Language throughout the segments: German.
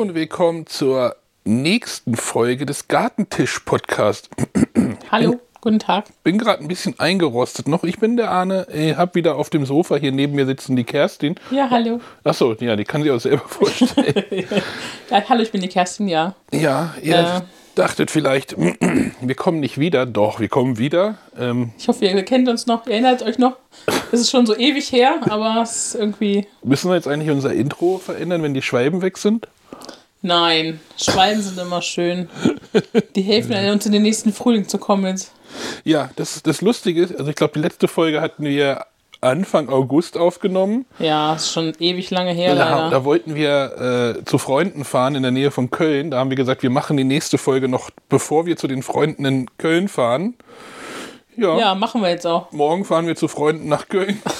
und willkommen zur nächsten Folge des Gartentisch-Podcasts. Hallo, guten Tag. Bin gerade ein bisschen eingerostet noch. Ich bin der Arne. Ich habe wieder auf dem Sofa hier neben mir sitzen die Kerstin. Ja, hallo. Achso, ja, die kann sich auch selber vorstellen. Ja, hallo, ich bin die Kerstin, ja. ja, ihr Äh. dachtet vielleicht, wir kommen nicht wieder. Doch, wir kommen wieder. Ähm, Ich hoffe, ihr kennt uns noch, ihr erinnert euch noch. Es ist schon so ewig her, aber es ist irgendwie. müssen wir jetzt eigentlich unser Intro verändern, wenn die Schwalben weg sind? Nein, Schwalben sind immer schön. Die helfen uns in den nächsten Frühling zu kommen jetzt. Ja, das, das Lustige ist, also ich glaube, die letzte Folge hatten wir Anfang August aufgenommen. Ja, ist schon ewig lange her, Da, da wollten wir äh, zu Freunden fahren in der Nähe von Köln. Da haben wir gesagt, wir machen die nächste Folge noch, bevor wir zu den Freunden in Köln fahren. Ja, Ja, machen wir jetzt auch. morgen fahren wir zu Freunden nach Köln.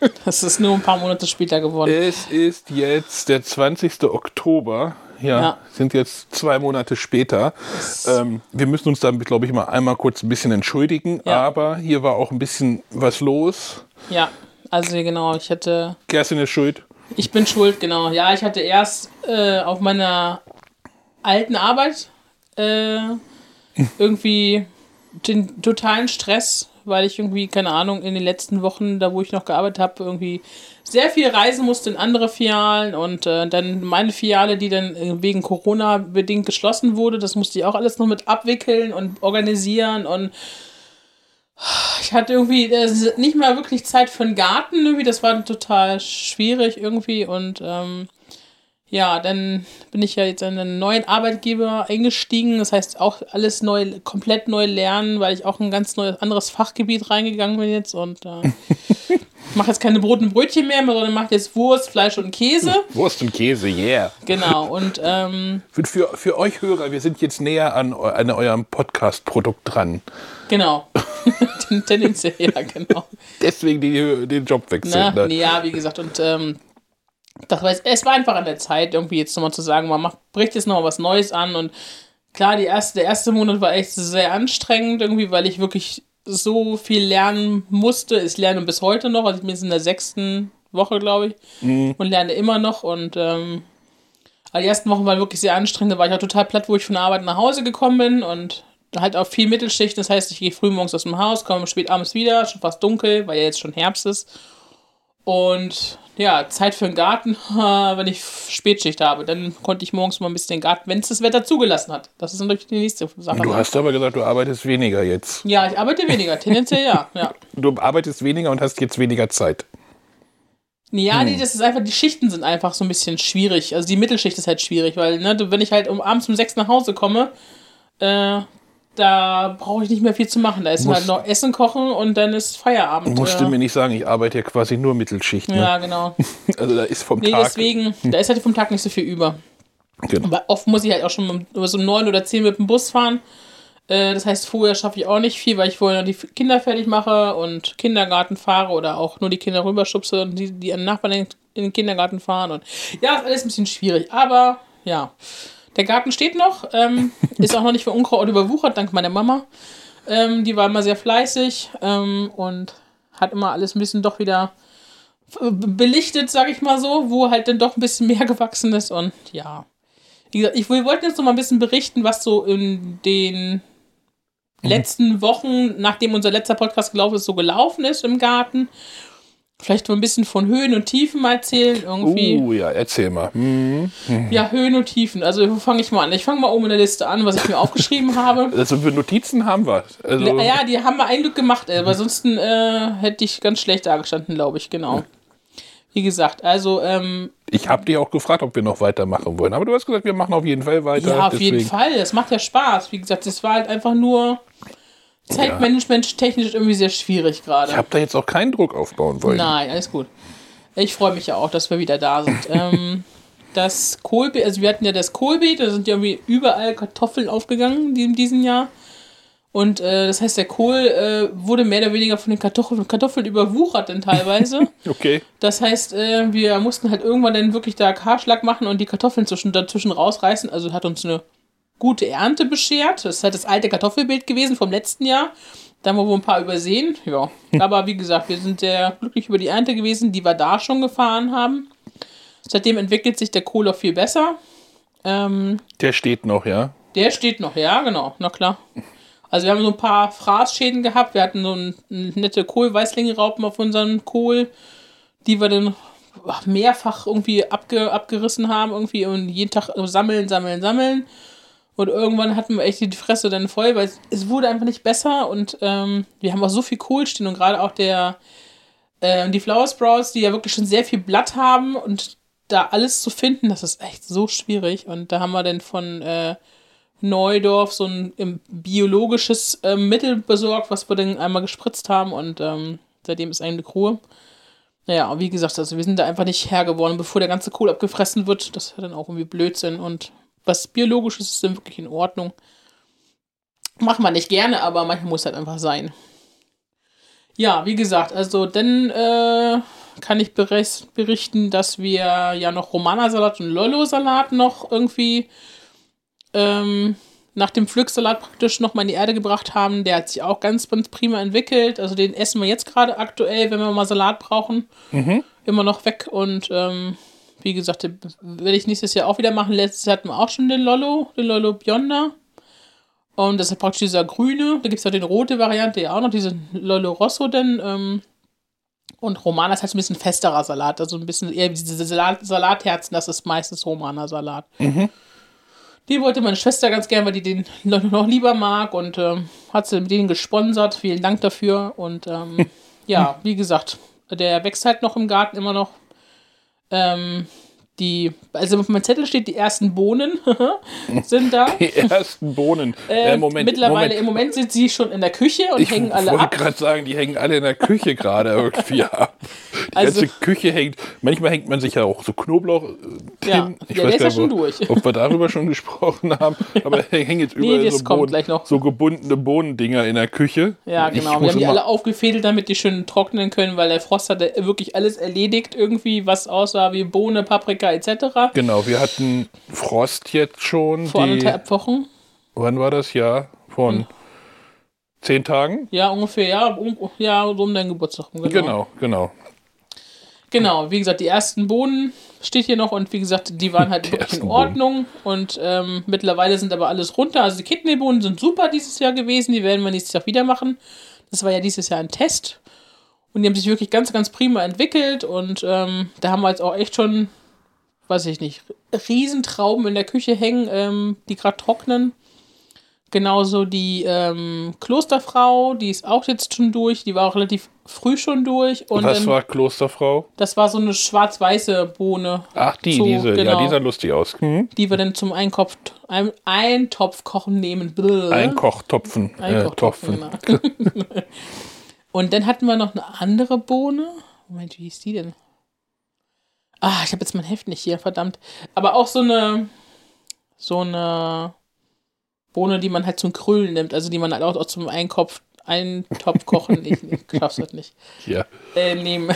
Das ist nur ein paar Monate später geworden. Es ist jetzt der 20. Oktober. Ja, Ja. sind jetzt zwei Monate später. Ähm, wir müssen uns dann, glaube ich, mal einmal kurz ein bisschen entschuldigen. Ja. Aber hier war auch ein bisschen was los. Ja, also genau, ich hatte. Kerstin ist schuld. Ich bin schuld, genau. Ja, ich hatte erst äh, auf meiner alten Arbeit äh, irgendwie den totalen Stress, weil ich irgendwie, keine Ahnung, in den letzten Wochen, da wo ich noch gearbeitet habe, irgendwie sehr viel reisen musste in andere Filialen und äh, dann meine Filiale, die dann äh, wegen Corona bedingt geschlossen wurde, das musste ich auch alles noch mit abwickeln und organisieren und ich hatte irgendwie äh, nicht mal wirklich Zeit für den Garten, irgendwie, das war total schwierig irgendwie und ähm, ja, dann bin ich ja jetzt in einen neuen Arbeitgeber eingestiegen. Das heißt auch alles neu, komplett neu lernen, weil ich auch in ein ganz neues anderes Fachgebiet reingegangen bin jetzt und äh, mache jetzt keine Brot und Brötchen mehr, sondern mache jetzt Wurst, Fleisch und Käse. Wurst und Käse, yeah. Genau. Und ähm, Für, für, euch Hörer, wir sind jetzt näher an, an eurem Podcast-Produkt dran. genau. Ten- Tendenziell, ja, genau. Deswegen die, den Jobwechsel. Na, Ne? nee, ja, wie gesagt, und ähm, das war, es war einfach an der Zeit, irgendwie jetzt nochmal zu sagen, man macht, bricht jetzt nochmal was Neues an und klar, die erste, der erste Monat war echt sehr anstrengend, irgendwie, weil ich wirklich so viel lernen musste. Ich lerne bis heute noch, also ich bin jetzt in der sechsten Woche, glaube ich, und lerne immer noch und ähm, aber die ersten Wochen waren wirklich sehr anstrengend, da war ich auch total platt, wo ich von der Arbeit nach Hause gekommen bin und halt auch viel Mittelschicht, das heißt, ich gehe früh morgens aus dem Haus, komme spät abends wieder, schon fast dunkel, weil ja jetzt schon Herbst ist. Und ja, Zeit für den Garten, wenn ich Spätschicht habe. Dann konnte ich morgens mal ein bisschen den Garten, wenn es das Wetter zugelassen hat. Das ist natürlich die nächste Sache. Du hast aber gesagt, du arbeitest weniger jetzt. ja, ich arbeite weniger, tendenziell ja. ja. Du arbeitest weniger und hast jetzt weniger Zeit. Ja, Hm. nee, das ist einfach, die Schichten sind einfach so ein bisschen schwierig. Also die Mittelschicht ist halt schwierig, weil, ne, wenn ich halt um abends um sechs nach Hause komme, äh, da brauche ich nicht mehr viel zu machen. Da ist Muss- halt noch Essen kochen und dann ist Feierabend. Musst ja. du mir nicht sagen, ich arbeite ja quasi nur Mittelschicht. Ne? ja, genau. Also da ist vom Nee, Tag. deswegen, da ist halt vom Tag nicht so viel über. Genau. Aber oft muss ich halt auch schon um, so neun oder zehn mit dem Bus fahren. Äh, das heißt, vorher schaffe ich auch nicht viel, weil ich vorher noch die Kinder fertig mache und Kindergarten fahre oder auch nur die Kinder rüberschubse und die, die an Nachbarn in, in den Kindergarten fahren. Und ja, ist alles ein bisschen schwierig. Aber ja, der Garten steht noch. Ähm, ist auch noch nicht für Unkraut überwuchert, dank meiner Mama. Ähm, die war immer sehr fleißig ähm, und hat immer alles ein bisschen doch wieder äh, belichtet, sag ich mal so, wo halt dann doch ein bisschen mehr gewachsen ist und ja. Wie gesagt, ich, wir wollten jetzt noch mal ein bisschen berichten, was so in den letzten Wochen, nachdem unser letzter Podcast gelaufen ist, so gelaufen ist im Garten. Vielleicht so ein bisschen von Höhen und Tiefen mal erzählen, irgendwie. Uh, ja, erzähl mal. Hm. Ja, Höhen und Tiefen. Also, wo fange ich mal an? Ich fange mal oben in der Liste an, was ich mir aufgeschrieben habe. Also für Notizen haben wir. Also, Ja, die haben wir ein Glück gemacht, weil sonst äh, hätte ich ganz schlecht dagestanden, glaube ich, genau. Wie gesagt, also, ähm, Ich habe dich auch gefragt, ob wir noch weitermachen wollen. Aber du hast gesagt, wir machen auf jeden Fall weiter. ja, auf jeden deswegen- Fall, das macht ja Spaß. Wie gesagt, das war halt einfach nur Zeitmanagement technisch irgendwie sehr schwierig gerade. Ich habe da jetzt auch keinen Druck aufbauen wollen. Nein, alles gut. Ich freue mich ja auch, dass wir wieder da sind. ähm, das Kohlbeet, also wir hatten ja das Kohlbeet, da sind ja irgendwie überall Kartoffeln aufgegangen in diesem Jahr. Und äh, das heißt, der Kohl äh, wurde mehr oder weniger von den Kartoffeln, Kartoffeln überwuchert dann teilweise. Okay. Das heißt, äh, wir mussten halt irgendwann dann wirklich da Kahlschlag machen und die Kartoffeln zwischen, dazwischen rausreißen. Also hat uns eine gute Ernte beschert. Das ist halt das alte Kartoffelbild gewesen vom letzten Jahr. Da haben wir wohl ein paar übersehen. Ja. Aber wie gesagt, wir sind sehr glücklich über die Ernte gewesen, die wir da schon gefahren haben. Seitdem entwickelt sich der Kohl auch viel besser. Ähm, Der steht noch, ja. der steht noch, ja, genau, na klar. Also wir haben so ein paar Fraßschäden gehabt. Wir hatten so ein, ein nette Kohlweißlingraupen auf unserem Kohl, die wir dann mehrfach irgendwie abge, abgerissen haben irgendwie und jeden Tag sammeln, sammeln, sammeln. Und irgendwann hatten wir echt die Fresse dann voll, weil es, wurde einfach nicht besser und ähm, wir haben auch so viel Kohl stehen und gerade auch der äh, die Flower Sprouts, die ja wirklich schon sehr viel Blatt haben und da alles zu finden, das ist echt so schwierig. Und da haben wir dann von äh, Neudorf so ein ähm, biologisches äh, Mittel besorgt, was wir dann einmal gespritzt haben und ähm, seitdem ist eigentlich Ruhe. Naja, wie gesagt, also wir sind da einfach nicht Herr geworden, bevor der ganze Kohl abgefressen wird. Das ist dann auch irgendwie Blödsinn und was biologisches ist dann wirklich in Ordnung. Macht man nicht gerne, aber manchmal muss halt einfach sein. Ja, wie gesagt, also dann äh, kann ich berichten, dass wir ja noch Romana-Salat und Lollo-Salat noch irgendwie ähm, nach dem Pflücksalat praktisch nochmal in die Erde gebracht haben. Der hat sich auch ganz, ganz prima entwickelt. Also den essen wir jetzt gerade aktuell, wenn wir mal Salat brauchen. Mhm. Immer noch weg. Und ähm, wie gesagt, werde ich nächstes Jahr auch wieder machen. Letztes Jahr hatten wir auch schon den Lollo, den Lollo Bionda. Und das ist praktisch dieser grüne. Da gibt es auch den rote Variante, ja auch noch, diesen Lollo Rosso denn. Ähm, und Romana ist halt ein bisschen festerer Salat, also ein bisschen eher wie diese Salat Salatherzen, das ist meistens Romana-Salat. Die wollte meine Schwester ganz gern, weil die den noch, noch lieber mag und ähm, hat sie mit denen gesponsert. Vielen Dank dafür. Und ähm, ja, wie gesagt, der wächst halt noch im Garten immer noch. Ähm, die, also auf meinem Zettel steht, die ersten Bohnen sind da. Die ersten Bohnen. Äh, Äh, Moment, mittlerweile, Moment. im Moment sind sie schon in der Küche und Ich hängen alle wollte ab. gerade sagen, die hängen alle in der Küche gerade irgendwie ab. Die Also- ganze Küche hängt. Manchmal hängt man sich ja auch so Knoblauch äh, Ja, hin. Ich ja, weiß der ist gar ja schon nicht, durch. ob wir darüber schon gesprochen haben. Aber hängen jetzt überall das so, Bohnen, so gebundene Bohnendinger in der Küche. Ja, Ich genau. Wir haben die alle aufgefädelt, damit die schön trocknen können, weil der Frost hatte wirklich alles erledigt, irgendwie, was aussah wie Bohne, Paprika etc. Genau, wir hatten Frost jetzt schon. Vor die, anderthalb Wochen. wann war das? Ja, von Hm. zehn Tagen? Ja, ungefähr, ja, um, ja, um deinen Geburtstag. rum, Genau, genau. Genau, wie gesagt, die ersten Bohnen steht hier noch und wie gesagt, die waren halt Die wirklich in Ordnung und ähm, mittlerweile sind aber alles runter. Also die Kidneybohnen sind super dieses Jahr gewesen, die werden wir nächstes Jahr wieder machen. Das war ja dieses Jahr ein Test und die haben sich wirklich ganz, ganz prima entwickelt und ähm, da haben wir jetzt auch echt schon, weiß ich nicht, Riesentrauben in der Küche hängen, ähm, die gerade trocknen. Genauso die ähm, Klosterfrau, die ist auch jetzt schon durch, die war auch relativ früh schon durch. Und Was dann- war Klosterfrau? das war so eine schwarz-weiße Bohne, Ach, die, So, diese. Ja, genau. die sah lustig aus. Mhm. die wir dann zum Einkopf, ein, Eintopfkochen nehmen. Bläh. Einkochtopfen. Äh, Einkochtopfen, Topfen. genau. Und dann hatten wir noch eine andere Bohne. Moment, wie hieß die denn? Ah, ich habe jetzt mein Heft nicht hier, verdammt. Aber auch so eine, so eine Bohne, die man halt zum Krüllen nimmt, also die man halt auch, auch zum Einkopf, Eintopf kochen. ich, ich schaff's halt nicht. Ja. äh, nehmen.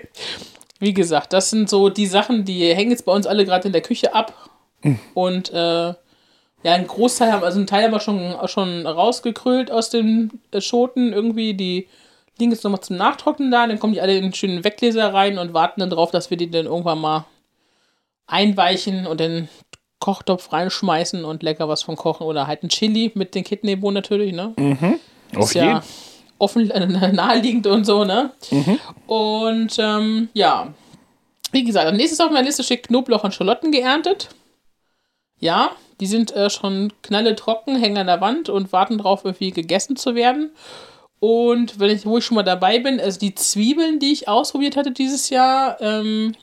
Wie gesagt, das sind so die Sachen, die hängen jetzt bei uns alle gerade in der Küche ab. Und äh, ja, ein Großteil haben, also ein Teil haben wir schon, schon rausgekrüllt aus den äh, Schoten irgendwie. Die liegen jetzt nochmal zum Nachtrocknen da. Dann kommen die alle in schönen Weggläser rein und warten dann drauf, dass wir die dann irgendwann mal einweichen und den Kochtopf reinschmeißen und lecker was von kochen. Oder halt ein Chili mit den Kidneybohnen natürlich, ne? Auf ist ja offen, äh, naheliegend und so, ne? Und ähm, ja, wie gesagt, als nächstes auf meiner Liste steht Knoblauch und Schalotten geerntet. Ja, die sind äh, schon knalletrocken, hängen an der Wand und warten drauf, irgendwie gegessen zu werden. Und wenn ich, wo ich schon mal dabei bin, also die Zwiebeln, die ich ausprobiert hatte dieses Jahr, ähm,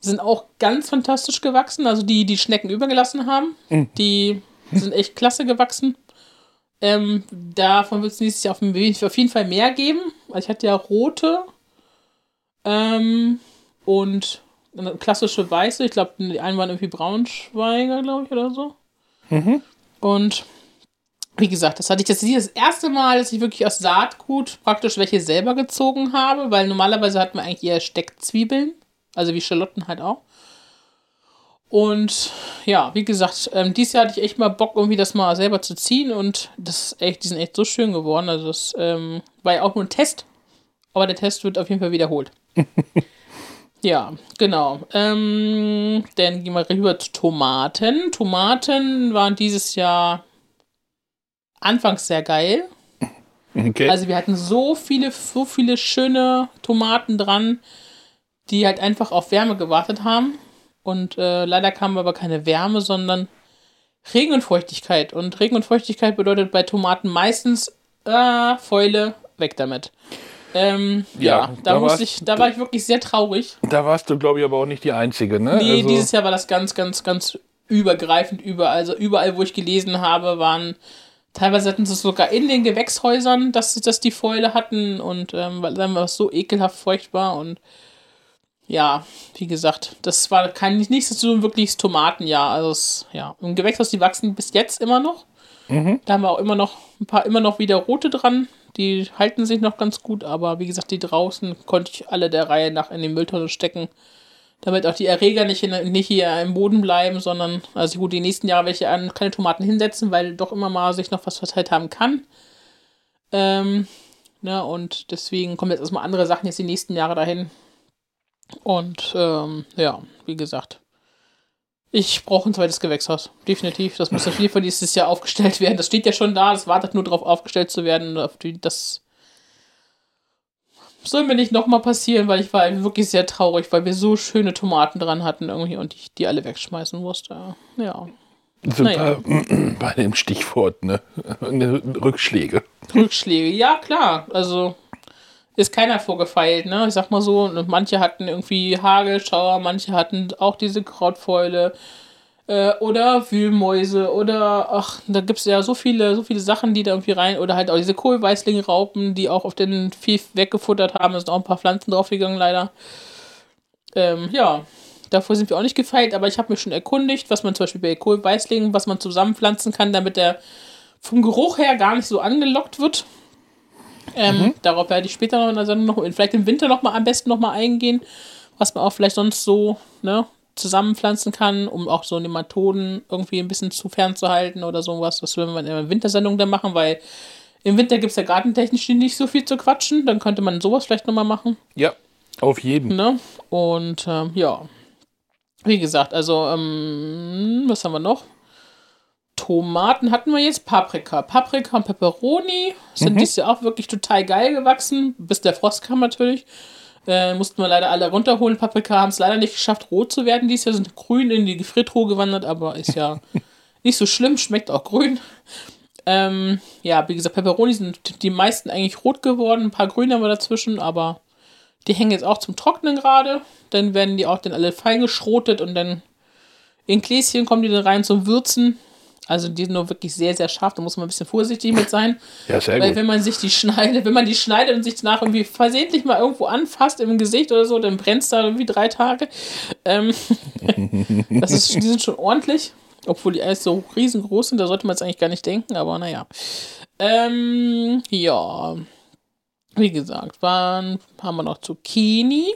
sind auch ganz fantastisch gewachsen. Also die, die Schnecken übergelassen haben, die sind echt klasse gewachsen. Ähm, davon wird es nächstes Jahr auf, auf jeden Fall mehr geben. Also ich hatte ja rote ähm, und eine klassische weiße. Ich glaube, die einen waren irgendwie Braunschweiger, glaube ich, oder so. Und wie gesagt, das hatte ich jetzt hier das erste Mal, dass ich wirklich aus Saatgut praktisch welche selber gezogen habe, weil normalerweise hat man eigentlich eher Steckzwiebeln, also wie Schalotten halt auch. Und ja, wie gesagt, ähm, dieses Jahr hatte ich echt mal Bock, irgendwie das mal selber zu ziehen und das ist echt, die sind echt so schön geworden. Also das ähm, war ja auch nur ein Test, aber der Test wird auf jeden Fall wiederholt. Ja, genau. Ähm, dann gehen wir rüber zu Tomaten. Tomaten waren dieses Jahr anfangs sehr geil. Okay. Also wir hatten so viele, so viele schöne Tomaten dran, die halt einfach auf Wärme gewartet haben. Und äh, leider kam aber keine Wärme, sondern Regen und Feuchtigkeit. Und Regen und Feuchtigkeit bedeutet bei Tomaten meistens äh, Fäule, weg damit. Ähm, ja, Ja, da, da musste ich, da war ich wirklich sehr traurig. da warst du, glaube ich, aber auch nicht die Einzige, ne? Nee, also, dieses Jahr war das ganz, ganz, ganz übergreifend überall. Also überall, wo ich gelesen habe, waren teilweise hatten sie es sogar in den Gewächshäusern, dass, dass die Fäule hatten und ähm, weil dann war es so ekelhaft feucht war und ja, wie gesagt, das war kein nicht so ein wirkliches Tomatenjahr. Also es, ja, im Gewächshaus, die wachsen bis jetzt immer noch. Da haben wir auch immer noch ein paar immer noch wieder rote dran. Die halten sich noch ganz gut, aber wie gesagt, die draußen konnte ich alle der Reihe nach in die Mülltonne stecken damit auch die Erreger nicht, in, nicht hier im Boden bleiben, sondern, also gut, die nächsten Jahre ich an keine Tomaten hinsetzen, weil doch immer mal sich noch was verteilt haben kann. Ähm, ne, und deswegen kommen jetzt erstmal andere Sachen jetzt die nächsten Jahre dahin. Und ähm, ja, wie gesagt, ich brauche ein zweites Gewächshaus. Definitiv. Das muss auf jeden Fall dieses Jahr aufgestellt werden. Das steht ja schon da, es wartet nur darauf, aufgestellt zu werden. Auf die, das soll mir nicht nochmal passieren, weil ich war wirklich sehr traurig, weil wir so schöne Tomaten dran hatten irgendwie und ich die alle wegschmeißen musste. Ja. sind naja. bei dem Stichwort, ne? Rückschläge. Rückschläge, ja klar. Also ist keiner vorgefeilt, ne? Ich sag mal so, und manche hatten irgendwie Hagelschauer, manche hatten auch diese Krautfäule äh, oder Wühlmäuse oder ach, da gibt es ja so viele, so viele Sachen, die da irgendwie rein, oder halt auch diese Kohlweißlingraupen, die auch auf den Vieh weggefuttert haben, es sind auch ein paar Pflanzen draufgegangen leider. Ähm, ja, davor sind wir auch nicht gefeilt, aber ich habe mich schon erkundigt, was man zum Beispiel bei Kohlweißlingen, was man zusammenpflanzen kann, damit der vom Geruch her gar nicht so angelockt wird. Ähm, Darauf werde ich später noch in der Sendung noch, vielleicht im Winter noch mal am besten noch mal eingehen, was man auch vielleicht sonst so ne, zusammenpflanzen kann, um auch so Nematoden irgendwie ein bisschen zu fernzuhalten oder sowas. Das würden wir in der Wintersendung dann machen, weil im Winter gibt es ja gartentechnisch nicht so viel zu quatschen. Dann könnte man sowas vielleicht noch mal machen. Ja, auf jeden. Ne? Und ähm, ja, wie gesagt, also, ähm, was haben wir noch? Tomaten hatten wir jetzt, Paprika. Paprika und Peperoni sind dieses Jahr auch wirklich total geil gewachsen, bis der Frost kam natürlich. Äh, mussten wir leider alle runterholen. Paprika haben es leider nicht geschafft, rot zu werden. Dieses Jahr sind grün in die Gefriertruhe gewandert, aber ist ja nicht so schlimm, schmeckt auch grün. Ähm, ja, wie gesagt, Peperoni sind die meisten eigentlich rot geworden. Ein paar grüne haben wir dazwischen, aber die hängen jetzt auch zum Trocknen gerade. Dann werden die auch dann alle fein geschrotet und dann in Gläschen kommen die dann rein zum Würzen. Also die sind nur wirklich sehr, sehr scharf. Da muss man ein bisschen vorsichtig mit sein. Ja, sehr Weil gut. wenn man sich die schneidet, wenn man die schneidet und sich danach irgendwie versehentlich mal irgendwo anfasst im Gesicht oder so, dann brennt es da irgendwie drei Tage. Ähm, das ist, die sind schon ordentlich. Obwohl die alles so riesengroß sind, da sollte man es eigentlich gar nicht denken, aber naja. Ähm, ja. Wie gesagt, waren, haben wir noch Zucchini.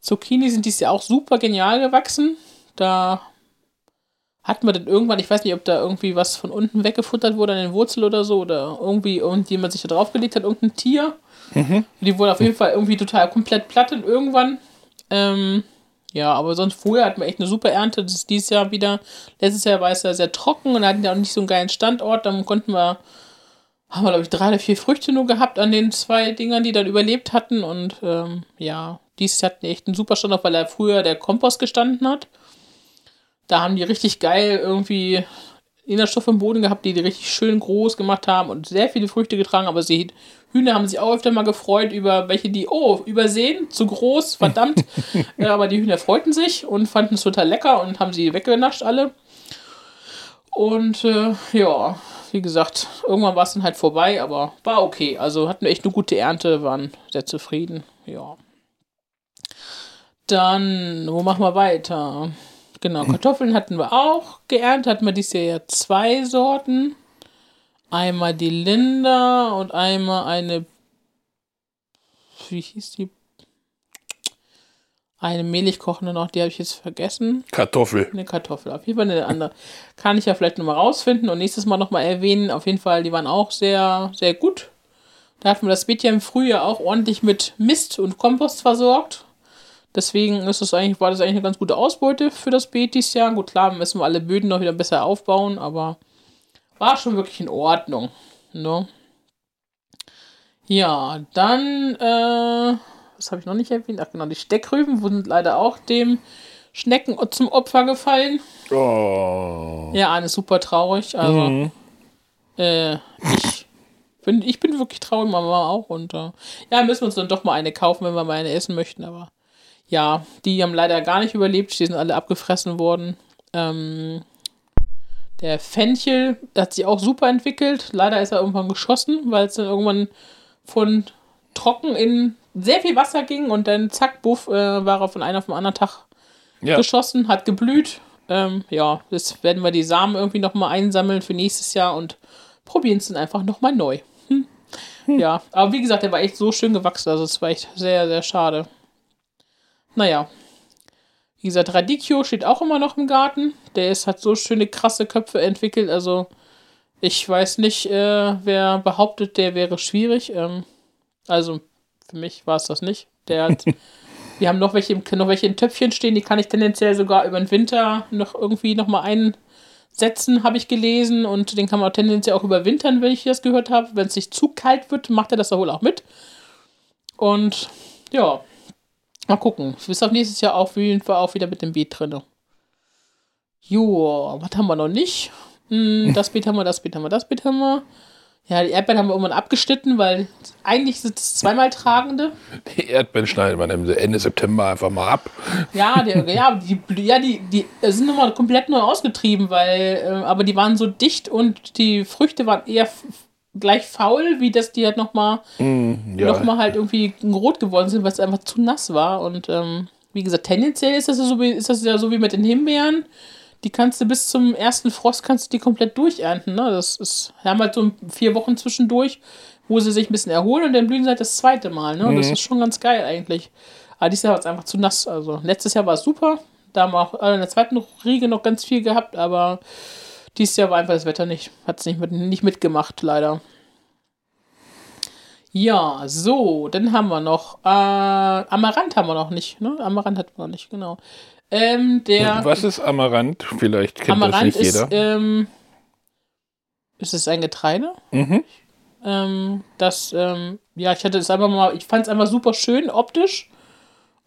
Zucchini sind dieses Jahr auch super genial gewachsen. Da hatten wir dann irgendwann, ich weiß nicht, ob da irgendwie was von unten weggefuttert wurde an den Wurzel oder so, oder irgendwie irgendjemand sich da draufgelegt hat, irgendein Tier. Die wurden auf jeden Fall irgendwie total komplett platt und irgendwann. Ähm, ja, aber sonst vorher hatten wir echt eine super Ernte. Das ist dieses Jahr wieder. Letztes Jahr war es ja sehr trocken und hatten ja auch nicht so einen geilen Standort. Dann konnten wir, haben wir, glaube ich, drei oder vier Früchte nur gehabt an den zwei Dingern, die dann überlebt hatten. Und ähm, ja, dieses Jahr hatten die echt einen super Standort, weil da früher der Kompost gestanden hat. Da haben die richtig geil irgendwie Inhaltsstoffe im Boden gehabt, die die richtig schön groß gemacht haben und sehr viele Früchte getragen. Aber die Hühner haben sich auch öfter mal gefreut über welche, die, oh, übersehen, zu groß, verdammt. ja, aber die Hühner freuten sich und fanden es total lecker und haben sie weggenascht alle. Und äh, ja, wie gesagt, irgendwann war es dann halt vorbei, aber war okay. Also hatten wir echt eine gute Ernte, waren sehr zufrieden. Ja. Dann, wo machen wir weiter? Genau, Kartoffeln hatten wir auch geerntet. Hatten wir dieses Jahr ja zwei Sorten. Einmal die Linda und einmal eine. Wie hieß die? Eine mehlig kochende noch, die habe ich jetzt vergessen. Kartoffel. Eine Kartoffel, auf jeden Fall eine andere. Kann ich ja vielleicht nochmal rausfinden und nächstes Mal nochmal erwähnen. Auf jeden Fall, die waren auch sehr, sehr gut. Da hatten wir das Beet ja im Frühjahr auch ordentlich mit Mist und Kompost versorgt. Deswegen ist das eigentlich, war das eigentlich eine ganz gute Ausbeute für das Beet dieses Jahr. Gut, klar, müssen wir alle Böden noch wieder besser aufbauen, aber war schon wirklich in Ordnung. Ne? Ja, dann, äh, was habe ich noch nicht erwähnt? Ach genau, die Steckrüben wurden leider auch dem Schnecken zum Opfer gefallen. Oh. Ja, eine super traurig. Also, Mhm. äh, ich bin, ich bin wirklich traurig, Mama auch. Und äh, ja, müssen wir uns dann doch mal eine kaufen, wenn wir mal eine essen möchten. Aber ja, die haben leider gar nicht überlebt. Die sind alle abgefressen worden. Ähm, der Fenchel hat sich auch super entwickelt. Leider ist er irgendwann geschossen, weil es dann irgendwann von trocken in sehr viel Wasser ging und dann zack, buff, äh, war er von einer auf den anderen Tag Ja. geschossen, hat geblüht. Ähm, ja, jetzt werden wir die Samen irgendwie nochmal einsammeln für nächstes Jahr und probieren es dann einfach nochmal neu. Hm. Ja, aber wie gesagt, der war echt so schön gewachsen, also es war echt sehr, sehr schade. Naja. Wie gesagt, Radicchio steht auch immer noch im Garten. Der ist, hat so schöne, krasse Köpfe entwickelt. Also, ich weiß nicht, äh, wer behauptet, der wäre schwierig. Ähm, also, für mich war es das nicht. Der hat. Wir haben noch welche, im, noch welche in Töpfchen stehen, die kann ich tendenziell sogar über den Winter noch irgendwie nochmal einsetzen, habe ich gelesen. Und den kann man tendenziell auch überwintern, wenn ich das gehört habe. Wenn es nicht zu kalt wird, macht er das da wohl auch mit. Und ja, mal gucken. Bis auf nächstes Jahr auf jeden Fall auch wieder mit dem Beet drin. Jo, was haben wir noch nicht? Hm, das Beet haben wir, das Beet haben wir, das Beet haben wir. Ja, die Erdbeeren haben wir irgendwann abgeschnitten, weil eigentlich sind es zweimal tragende. Die Erdbeeren schneidet man Ende September einfach mal ab. Ja, die, ja, die, ja, die, die sind nochmal komplett neu ausgetrieben, weil, äh, aber die waren so dicht und die Früchte waren eher gleich faul, wie dass die halt nochmal Ja. noch mal halt irgendwie rot geworden sind, weil es einfach zu nass war. Und ähm, wie gesagt, tendenziell ist das, ja so wie, ist das ja so wie mit den Himbeeren. Die kannst du bis zum ersten Frost kannst du die komplett durchernten. Ne? Das ist, wir haben halt so vier Wochen zwischendurch, wo sie sich ein bisschen erholen und dann blühen sie halt das zweite Mal. Ne? Das ist schon ganz geil eigentlich. Aber dieses Jahr war es einfach zu nass. Also letztes Jahr war es super. Da haben wir auch in der zweiten Riege noch ganz viel gehabt, aber dieses Jahr war einfach das Wetter nicht. Hat es nicht, mit, nicht mitgemacht, leider. Ja, so, dann haben wir noch. Äh, Amaranth haben wir noch nicht, ne? Amaranth hatten wir noch nicht, genau. Ähm, der Was ist Amaranth? Vielleicht kennt das Amaranth nicht ist, jeder. ähm, ist es ein Getreide? Mhm. Ähm, das, ähm, ja, ich hatte es einfach mal, ich fand es einfach super schön optisch.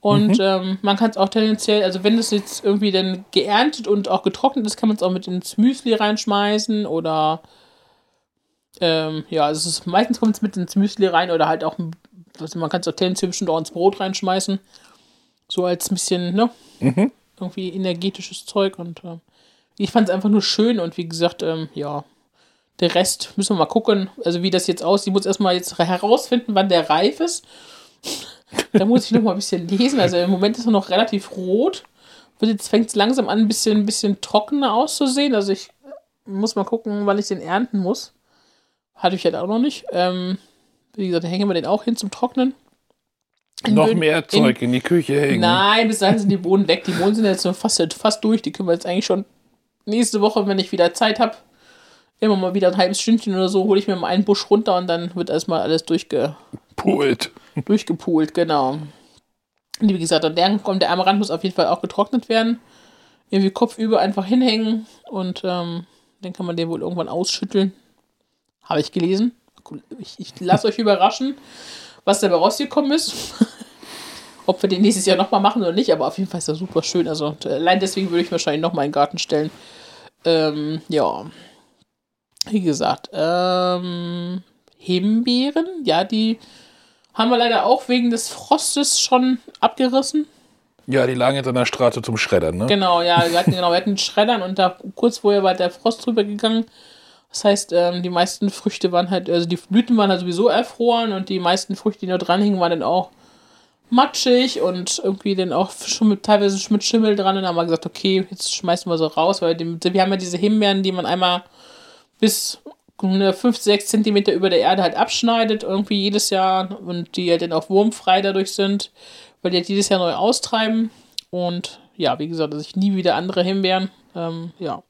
Und ähm, man kann es auch tendenziell, also wenn es jetzt irgendwie dann geerntet und auch getrocknet ist, kann man es auch mit ins Müsli reinschmeißen oder ähm, ja, also es ist, meistens kommt es mit ins Müsli rein oder halt auch, also man kann es auch tendenziell bestimmt auch ins Brot reinschmeißen. So als ein bisschen, ne? Irgendwie energetisches Zeug und ähm, ich fand es einfach nur schön und wie gesagt, ähm, ja, der Rest müssen wir mal gucken, also wie das jetzt aussieht. Ich muss erstmal jetzt herausfinden, wann der reif ist. Da muss ich noch mal ein bisschen lesen. Also im Moment ist er noch relativ rot. Und jetzt fängt es langsam an, ein bisschen, ein bisschen trockener auszusehen. Also ich muss mal gucken, wann ich den ernten muss. Hatte ich halt auch noch nicht. Ähm, wie gesagt, hängen wir den auch hin zum Trocknen. In Noch Böden- mehr Zeug in, die Küche hängen. Nein, bis dahin sind die Bohnen weg. Die Bohnen sind jetzt so fast, fast durch. Die können wir jetzt eigentlich schon nächste Woche, wenn ich wieder Zeit habe, immer mal wieder ein halbes Stündchen oder so, hole ich mir mal einen Busch runter und dann wird erstmal alles durchge, Pult. durchgepult, genau. Und wie gesagt, dann kommt der Amaranth muss auf jeden Fall auch getrocknet werden. Irgendwie kopfüber einfach hinhängen und ähm, dann kann man den wohl irgendwann ausschütteln. Habe ich gelesen. Ich, ich lasse euch überraschen, was dabei rausgekommen ist. Ob wir den nächstes Jahr nochmal machen oder nicht, aber auf jeden Fall ist er super schön. Also allein deswegen würde ich wahrscheinlich nochmal in den Garten stellen. Ähm, ja. Wie gesagt, ähm, Himbeeren, ja, die haben wir leider auch wegen des Frostes schon abgerissen. Ja, die lagen jetzt an der Straße zum Schreddern, ne? Genau, ja, wir hatten, genau, wir hatten Schreddern und da kurz vorher war der Frost drüber gegangen. Das heißt, ähm, die meisten Früchte waren halt, also die Blüten waren halt sowieso erfroren und die meisten Früchte, die noch dran hingen, waren dann auch matschig und irgendwie dann auch schon mit, teilweise schon mit Schimmel dran und dann haben wir gesagt, okay, jetzt schmeißen wir so raus, weil die, wir haben ja diese Himbeeren, die man einmal bis 5, 6 Zentimeter über der Erde halt abschneidet, irgendwie jedes Jahr und die halt dann auch wurmfrei dadurch sind, weil die halt jedes Jahr neu austreiben und ja, wie gesagt, also ich nie wieder andere Himbeeren, ähm, ja.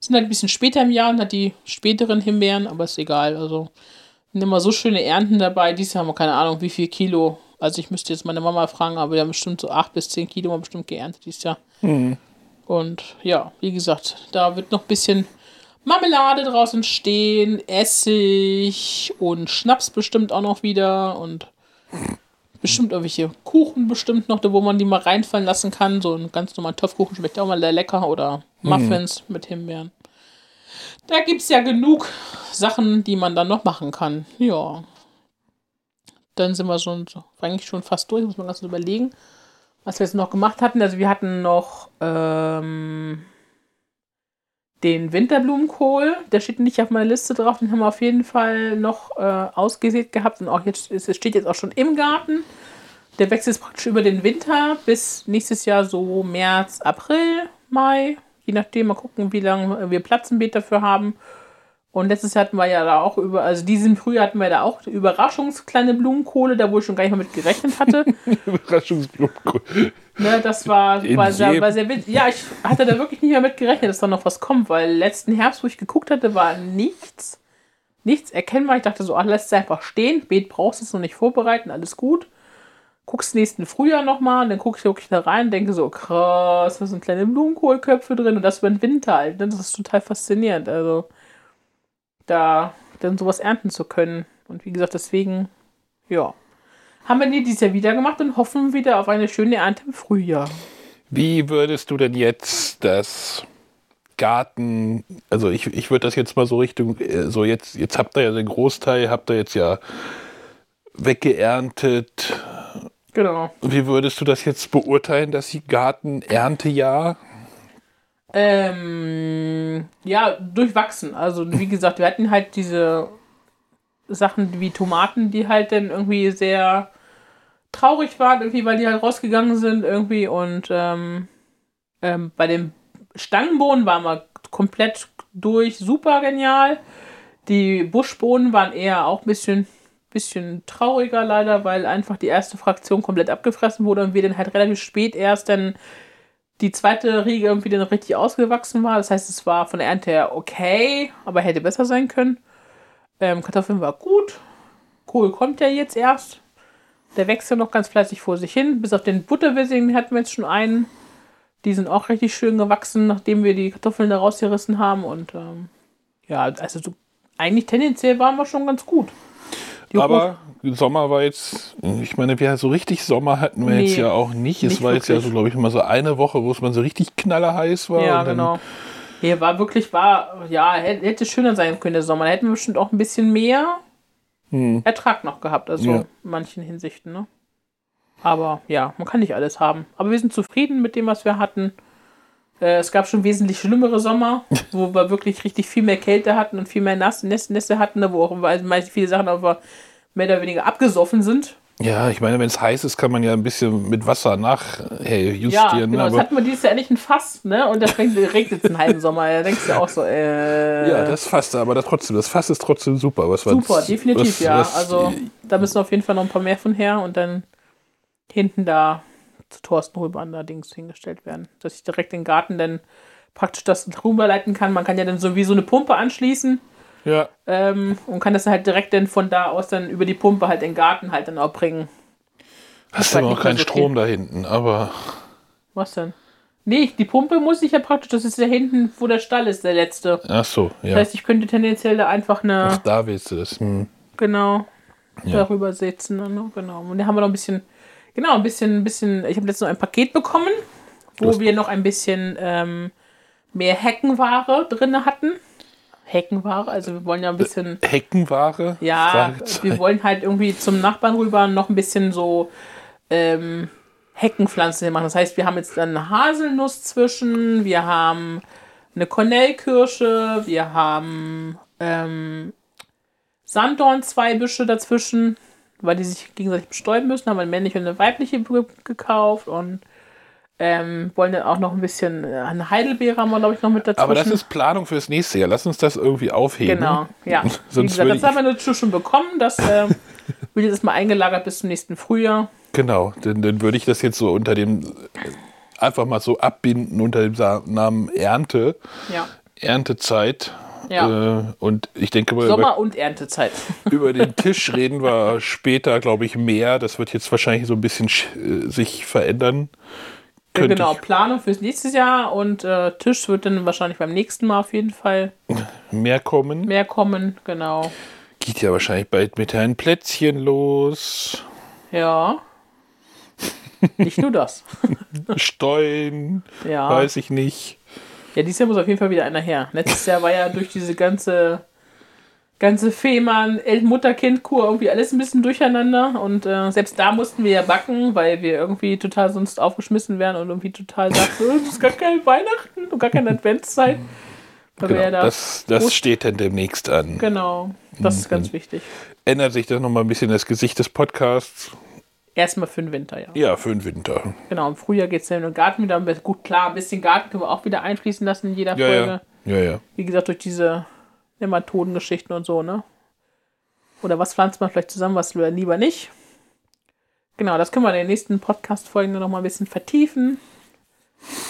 Sind halt ein bisschen später im Jahr und hat die späteren Himbeeren, aber ist egal, also sind immer so schöne Ernten dabei. Dieses Jahr haben wir keine Ahnung, wie viel Kilo Also ich müsste jetzt meine Mama fragen, aber wir haben bestimmt so 8 bis 10 Kilo bestimmt geerntet dieses Jahr. Und ja, wie gesagt, da wird noch ein bisschen Marmelade draußen stehen, Essig und Schnaps bestimmt auch noch wieder und bestimmt irgendwelche Kuchen bestimmt noch, da wo man die mal reinfallen lassen kann. So ein ganz normaler Topfkuchen schmeckt auch mal lecker oder Muffins mit Himbeeren. Da gibt es ja genug Sachen, die man dann noch machen kann. Ja. Dann sind wir schon so, eigentlich schon fast durch, muss man ganz kurz überlegen, was wir jetzt noch gemacht hatten. Also wir hatten noch ähm, den Winterblumenkohl, der steht nicht auf meiner Liste drauf, den haben wir auf jeden Fall noch äh, ausgesät gehabt und auch jetzt es steht jetzt auch schon im Garten. Der wächst jetzt praktisch über den Winter bis nächstes Jahr so März, April, Mai, je nachdem, mal gucken, wie lange wir Platz im Beet dafür haben. Und letztes Jahr hatten wir ja da auch über, also diesen Frühjahr hatten wir da auch überraschungskleine Blumenkohle, da wo ich schon gar nicht mehr mit gerechnet hatte. Überraschungsblumenkohl. Ne, das war, war, sehr, war sehr witzig. Ja, ich hatte da wirklich nicht mehr mit gerechnet, dass da noch was kommt, weil letzten Herbst, wo ich geguckt hatte, war nichts, nichts erkennbar. Ich dachte so, ach, lässt es einfach stehen. Beet brauchst du es noch nicht vorbereiten, alles gut. Guckst nächsten Frühjahr nochmal und dann gucke ich wirklich da rein und denke so, krass, da sind kleine Blumenkohlköpfe drin und das über den Winter halt. ne? Das ist total faszinierend. Also, da dann sowas ernten zu können. Und wie gesagt, deswegen, ja haben wir die dieses Jahr wieder gemacht und hoffen wieder auf eine schöne Ernte im Frühjahr. Wie würdest du denn jetzt das Garten, also ich, ich würde das jetzt mal so Richtung, äh, so jetzt, jetzt habt ihr ja den Großteil, habt ihr jetzt ja weggeerntet. Genau. Wie würdest du das jetzt beurteilen, dass die Garten-Erntejahr? Ähm, ja, durchwachsen. Also, wie gesagt, wir hatten halt diese Sachen wie Tomaten, die halt dann irgendwie sehr traurig waren, irgendwie, weil die halt rausgegangen sind, irgendwie. Und ähm, ähm, bei den Stangenbohnen waren wir komplett durch, super genial. Die Buschbohnen waren eher auch ein bisschen, bisschen trauriger leider, weil einfach die erste Fraktion komplett abgefressen wurde und wir dann halt relativ spät erst dann die zweite Riege irgendwie dann richtig ausgewachsen war. Das heißt, es war von der Ernte her okay, aber hätte besser sein können. Ähm, Kartoffeln war gut. Kohl kommt ja jetzt erst. Der wächst ja noch ganz fleißig vor sich hin. Bis auf den Butterwissing hatten wir jetzt schon einen. Die sind auch richtig schön gewachsen, nachdem wir die Kartoffeln da rausgerissen haben. Und ähm, ja, also so, eigentlich tendenziell waren wir schon ganz gut. Die Aber Sommer war jetzt, ich meine, wir so richtig Sommer hatten wir jetzt Nee, ja auch nicht. Es nicht war jetzt ja wirklich. so, glaube ich, mal so eine Woche, wo es mal so richtig knallerheiß war. Ja, und dann, genau. Hier war wirklich, war, ja, hätte schöner sein können der Sommer. Da hätten wir bestimmt auch ein bisschen mehr Ertrag noch gehabt, also Ja. in manchen Hinsichten, ne? Aber ja, man kann nicht alles haben. Aber wir sind zufrieden mit dem, was wir hatten. Äh, es gab schon wesentlich schlimmere Sommer, wo wir wirklich richtig viel mehr Kälte hatten und viel mehr Nass, Nässe, Nässe hatten, wo auch weil meist viele Sachen einfach mehr oder weniger abgesoffen sind. Ja, ich meine, wenn es heiß ist, kann man ja ein bisschen mit Wasser nach hey. Ja, genau. Das aber, hatten wir dieses Jahr endlich ein Fass, ne? Und da regnet es einen halben Sommer. Da denkst du auch so, äh. ja, das Fass, aber das trotzdem, das Fass ist trotzdem super. Was Super, das- definitiv, was- ja. was- also da müssen auf jeden Fall noch ein paar mehr von her und dann hinten da zu Thorsten rüber allerdings hingestellt werden. Dass ich direkt den Garten dann praktisch das rüberleiten kann. Man kann ja dann sowieso eine Pumpe anschließen ja, ähm, und kann das halt direkt dann von da aus dann über die Pumpe halt den Garten halt dann auch bringen. hast halt aber mehr keinen so Strom da hinten, aber Was denn? Nee, die Pumpe muss ich ja praktisch, das ist ja hinten, wo der Stall ist, der letzte. ach so, ja. Das heißt, ich könnte tendenziell da einfach eine. Ach, da willst du das. Hm. Genau. Ja. Darüber sitzen. Ne? Genau. Und da haben wir noch ein bisschen, genau, ein bisschen, ein bisschen, ich habe letztens noch ein Paket bekommen, wo wir noch ein bisschen ähm, mehr Heckenware drin hatten. Heckenware, also wir wollen ja ein bisschen, Heckenware? ja, wir wollen halt irgendwie zum Nachbarn rüber noch ein bisschen so ähm, Heckenpflanzen machen. Das heißt, wir haben jetzt dann eine Haselnuss zwischen, wir haben eine Kornellkirsche, wir haben ähm, Sanddorn-Zweibüsche dazwischen, weil die sich gegenseitig bestäuben müssen, haben wir eine männliche und eine weibliche ge- gekauft und ähm, wollen dann auch noch ein bisschen, äh, eine Heidelbeere haben wir, glaube ich, noch mit dazwischen. aber das ist Planung fürs nächste Jahr. Lass uns das irgendwie aufheben. Genau, ja. Sonst gesagt, das haben wir natürlich schon bekommen. Das ähm, wird jetzt mal eingelagert bis zum nächsten Frühjahr. Genau, dann, dann würde ich das jetzt so unter dem, äh, einfach mal so abbinden unter dem Namen Ernte, Ja. Erntezeit. Ja. Äh, und ich denke mal, Sommer- über, und Erntezeit. über den Tisch reden wir später, glaube ich, mehr. Das wird jetzt wahrscheinlich so ein bisschen sch- äh, sich verändern. Ja, genau, Planung fürs nächste Jahr und äh, Tisch wird dann wahrscheinlich beim nächsten Mal auf jeden Fall mehr kommen. mehr kommen. Genau. Geht ja wahrscheinlich bald mit ein Plätzchen los. Ja. Nicht nur das. Steuern, Ja. weiß ich nicht. Ja, dieses Jahr muss auf jeden Fall wieder einer her. Letztes Jahr war ja durch diese ganze ganze Fehmarn, Mutter-Kind-Kur irgendwie alles ein bisschen durcheinander und äh, selbst da mussten wir ja backen, weil wir irgendwie total sonst aufgeschmissen wären und irgendwie total sagten, "Oh, das ist gar kein Weihnachten und gar keine Adventszeit. Genau, ja da, das das steht dann demnächst an. genau, das ist Mhm. ganz wichtig. Ändert sich das nochmal ein bisschen das Gesicht des Podcasts? Erstmal für den Winter, ja. Ja, für den Winter. Genau, im Frühjahr geht es dann im Garten wieder. Gut, klar, ein bisschen Garten können wir auch wieder einfließen lassen in jeder Ja, Folge. ja. Ja, ja. Wie gesagt, durch diese Nematodengeschichten und so, ne? Oder was pflanzt man vielleicht zusammen, was lieber nicht? Genau, das können wir in den nächsten Podcast-Folgen noch mal ein bisschen vertiefen.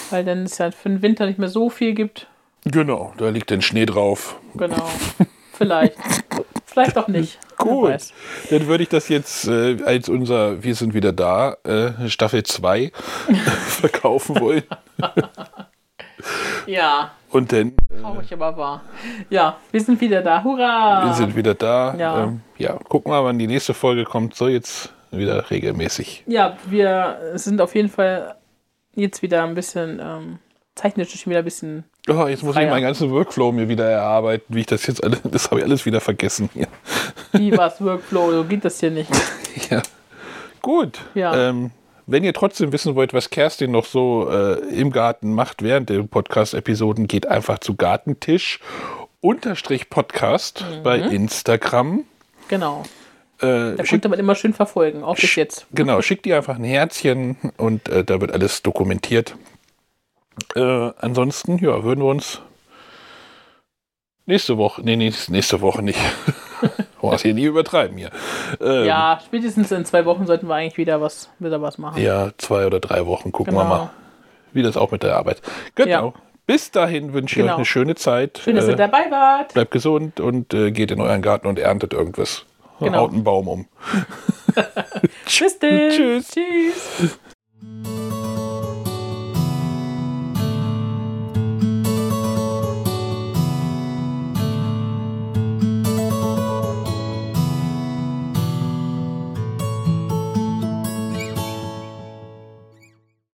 Weil dann es ja für den Winter nicht mehr so viel gibt. Genau, da liegt dann Schnee drauf. Genau. Vielleicht. Vielleicht auch nicht. Gut. Dann würde ich das jetzt äh, als unser Wir sind wieder da, äh, Staffel 2 verkaufen wollen. Ja, Und dann, äh, traurig, aber wahr. Ja, wir sind wieder da. Hurra! wir sind wieder da. Ja. Ähm, ja, gucken wir mal, wann die nächste Folge kommt. So, jetzt wieder regelmäßig. Ja, wir sind auf jeden Fall jetzt wieder ein bisschen ähm, technisch schon wieder ein bisschen. Oh, jetzt muss ich Freier. meinen ganzen Workflow mir wieder erarbeiten, wie ich das jetzt alles, das habe ich alles wieder vergessen hier. Wie war's Workflow? So geht das hier nicht. Ja. Gut. Ja. Ähm, wenn ihr trotzdem wissen wollt, was Kerstin noch so äh, im Garten macht während der Podcast-Episoden, geht einfach zu Gartentisch unterstrich Podcast Mhm. bei Instagram. Genau. Äh, Da schickt, konnte man immer schön verfolgen, auch bis jetzt. genau, schickt ihr einfach ein Herzchen und äh, da wird alles dokumentiert. Äh, ansonsten, ja, würden wir uns nächste Woche, nee, nächste, nächste Woche nicht. Wollen wir es hier nie übertreiben hier. Ähm, Ja, spätestens in zwei Wochen sollten wir eigentlich wieder was, wieder was machen. Ja, zwei oder drei Wochen gucken wir Genau. mal, wie das auch mit der Arbeit. Genau. Ja. Bis dahin wünsche ich Genau. euch eine schöne Zeit. Schön, dass Äh, ihr dabei wart. Bleibt gesund und äh, geht in euren Garten und erntet irgendwas. Genau. Haut einen Baum um. Dann. Tschüss. Tschüss.